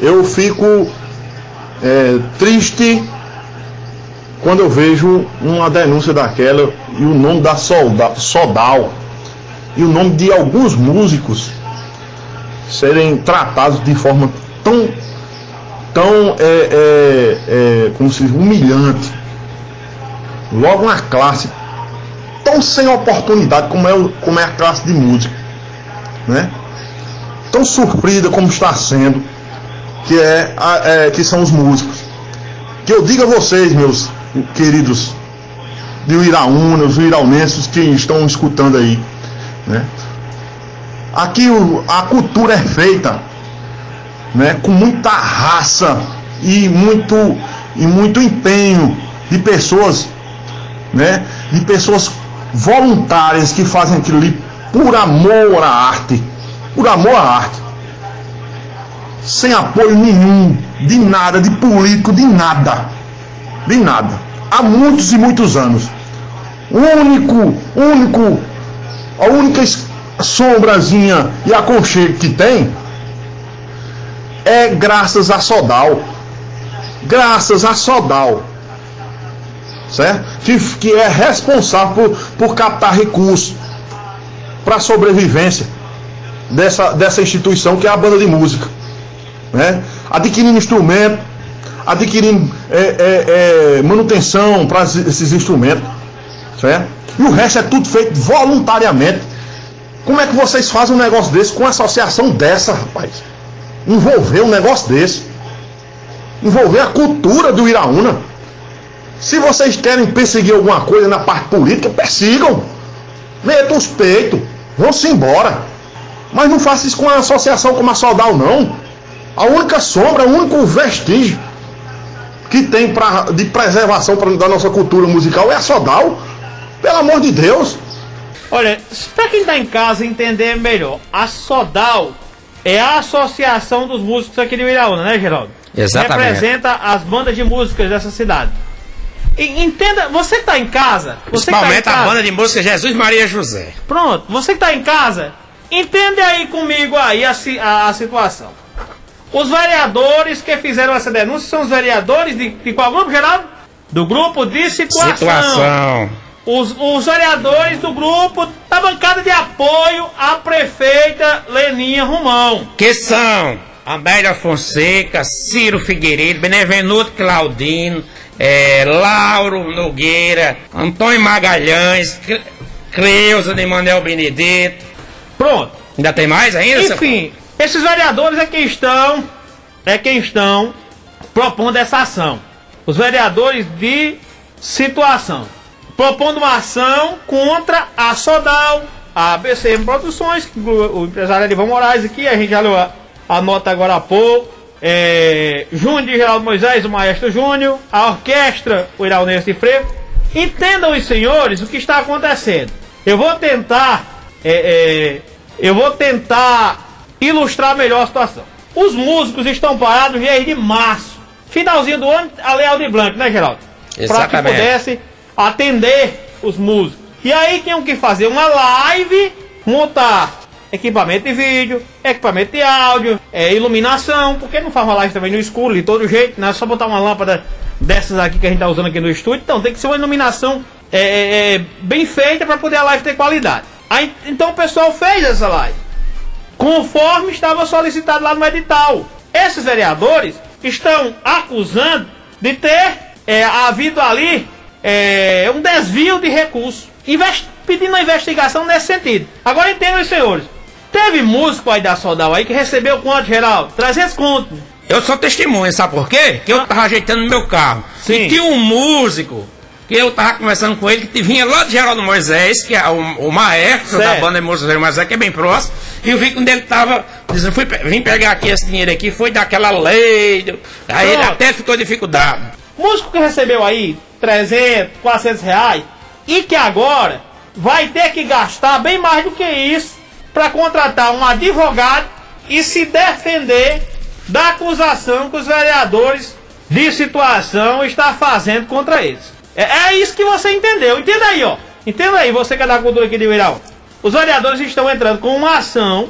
eu fico é, triste quando eu vejo uma denúncia daquela e o nome da solda, Sodal e o nome de alguns músicos serem tratados de forma tão, tão é, é, é, como se diz, humilhante. Logo uma classe tão sem oportunidade como é, como é a classe de música, né? Tão sofrida como está sendo, que, é, é que são os músicos. Que eu diga a vocês, meus queridos de Uiraúna, os uiraunenses que estão escutando aí, né? Aqui o, a cultura é feita né, com muita raça e muito, e muito empenho de pessoas, né, de pessoas voluntárias que fazem aquilo ali por amor à arte, por amor à arte, sem apoio nenhum, de nada, de político, de nada, de nada, há muitos e muitos anos. O único, único, a única sombrazinha e aconchego que tem é graças a Sodal. Graças a Sodal. Certo? Que, que é responsável por, por captar recursos para a sobrevivência dessa, dessa instituição que é a banda de música. Né? Adquirindo instrumento, adquirindo é, é, é, manutenção para esses instrumentos. Certo? E o resto é tudo feito voluntariamente como é que vocês fazem um negócio desse com uma associação dessa, rapaz? Envolver um negócio desse. Envolver a cultura do Iraúna. Se vocês querem perseguir alguma coisa na parte política, persigam. Metam os peitos. Vão-se embora. Mas não faça isso com uma associação como a Sodal, não. A única sombra, o único vestígio que tem pra, de preservação pra, da nossa cultura musical é a Sodal. Pelo amor de Deus. Olha, para quem tá em casa entender melhor, a Sodal é a associação dos músicos aqui de Miraúna, né, Geraldo? Exatamente. Representa as bandas de músicas dessa cidade. E, entenda, você que tá em casa. Você Principalmente tá em casa, a banda de música Jesus Maria José. Pronto, você que tá em casa, entende aí comigo aí a, a, a situação. Os vereadores que fizeram essa denúncia são os vereadores de, de qual grupo, Geraldo? Do grupo de situação. Situação os, os vereadores do grupo da bancada de apoio à prefeita Leninha Romão. Que são Amélia Fonseca, Ciro Figueiredo, Benevenuto Claudino, é, Lauro Nogueira, Antônio Magalhães, Cleusa de Manuel Benedito. Pronto. Ainda tem mais ainda? Enfim. Esses vereadores é quem estão, é quem estão propondo essa ação. Os vereadores de situação propondo uma ação contra a Sodal, a BCM Produções, o empresário Elivan Moraes aqui, a gente já leu a, a nota agora há pouco. É, Júnior de Geraldo Moisés, o Maestro Júnior, a orquestra, o Iraunense de Freire. Entendam os senhores o que está acontecendo. Eu vou tentar, é, é, eu vou tentar ilustrar melhor a situação. Os músicos estão parados desde março, finalzinho do ano, a Leal de Blanc, né, Geraldo? Para que pudesse atender os músicos. E aí tinham que fazer uma live, montar equipamento de vídeo, equipamento de áudio, é, iluminação, porque não faz uma live também no escuro, de todo jeito, não é só botar uma lâmpada dessas aqui que a gente está usando aqui no estúdio, então tem que ser uma iluminação é, é, é bem feita para poder a live ter qualidade. Aí, então o pessoal fez essa live, conforme estava solicitado lá no edital. Esses vereadores estão acusando de ter é, havido ali é, um desvio de recursos, invest, pedindo uma investigação nesse sentido. Agora entendam, senhores. Teve músico aí da Sodal aí que recebeu quanto, Geraldo? 300 contos. Eu sou testemunha, sabe por quê? Que eu tava ajeitando meu carro. Sim. E tinha um músico que eu tava conversando com ele, que vinha lá de Geraldo Moisés, que é o, o maestro certo. da banda Moisés Moisés, que é bem próximo, e eu vi quando ele tava dizendo, fui, vim pegar aqui esse dinheiro aqui, foi daquela lei, aí Pronto. ele até ficou dificuldade. Músico que recebeu aí 300, 400 reais e que agora vai ter que gastar bem mais do que isso para contratar um advogado e se defender da acusação que os vereadores de situação estão fazendo contra eles. É, é isso que você entendeu. Entenda aí, ó. Entenda aí, você que é da cultura aqui de Viral. Os vereadores estão entrando com uma ação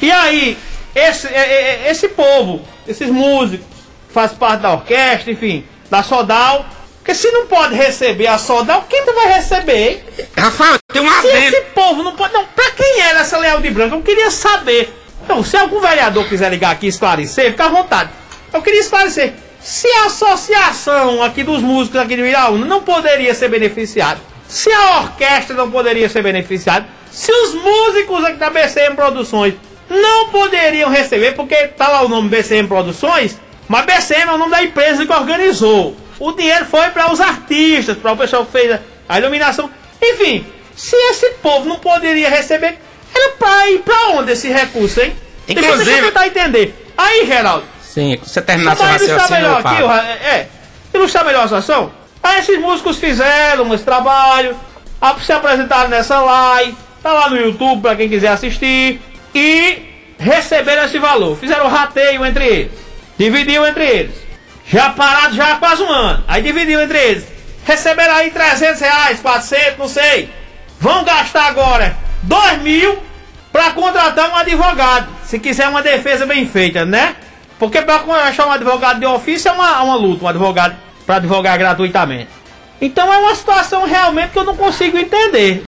e aí esse, é, é, esse povo esses músicos, faz parte da orquestra, enfim, da Sodal. Porque se não pode receber a Sodal, quem tu vai receber? Rafael, tem uma Se esse povo não pode. Não, pra quem era essa Leal de Branco? Eu queria saber. Então, se algum vereador quiser ligar aqui e esclarecer, fica à vontade. Eu queria esclarecer. Se a associação aqui dos músicos aqui de Iraúna não poderia ser beneficiada, se a orquestra não poderia ser beneficiada, se os músicos aqui da BCM Produções não poderiam receber, porque tá lá o nome BCM Produções, mas BCM é o nome da empresa que organizou. O dinheiro foi para os artistas, para o pessoal que fez a iluminação. Enfim, se esse povo não poderia receber, era para ir para onde esse recurso, hein? Inclusive... Deixa eu tentar entender. Aí, Geraldo. Sim, você terminar seu raciocínio, melhor aqui, é, ilustrar melhor a situação. Aí esses músicos fizeram esse trabalho, se apresentaram nessa live, tá lá no YouTube para quem quiser assistir, e receberam esse valor. Fizeram rateio entre eles, dividiu entre eles. Já parado já há quase um ano, aí dividiu entre eles. Receberam aí 300 reais, 400, não sei. Vão gastar agora 2 mil para contratar um advogado, se quiser uma defesa bem feita, né? Porque para achar um advogado de ofício é uma, uma luta, um advogado para advogar gratuitamente. Então é uma situação realmente que eu não consigo entender.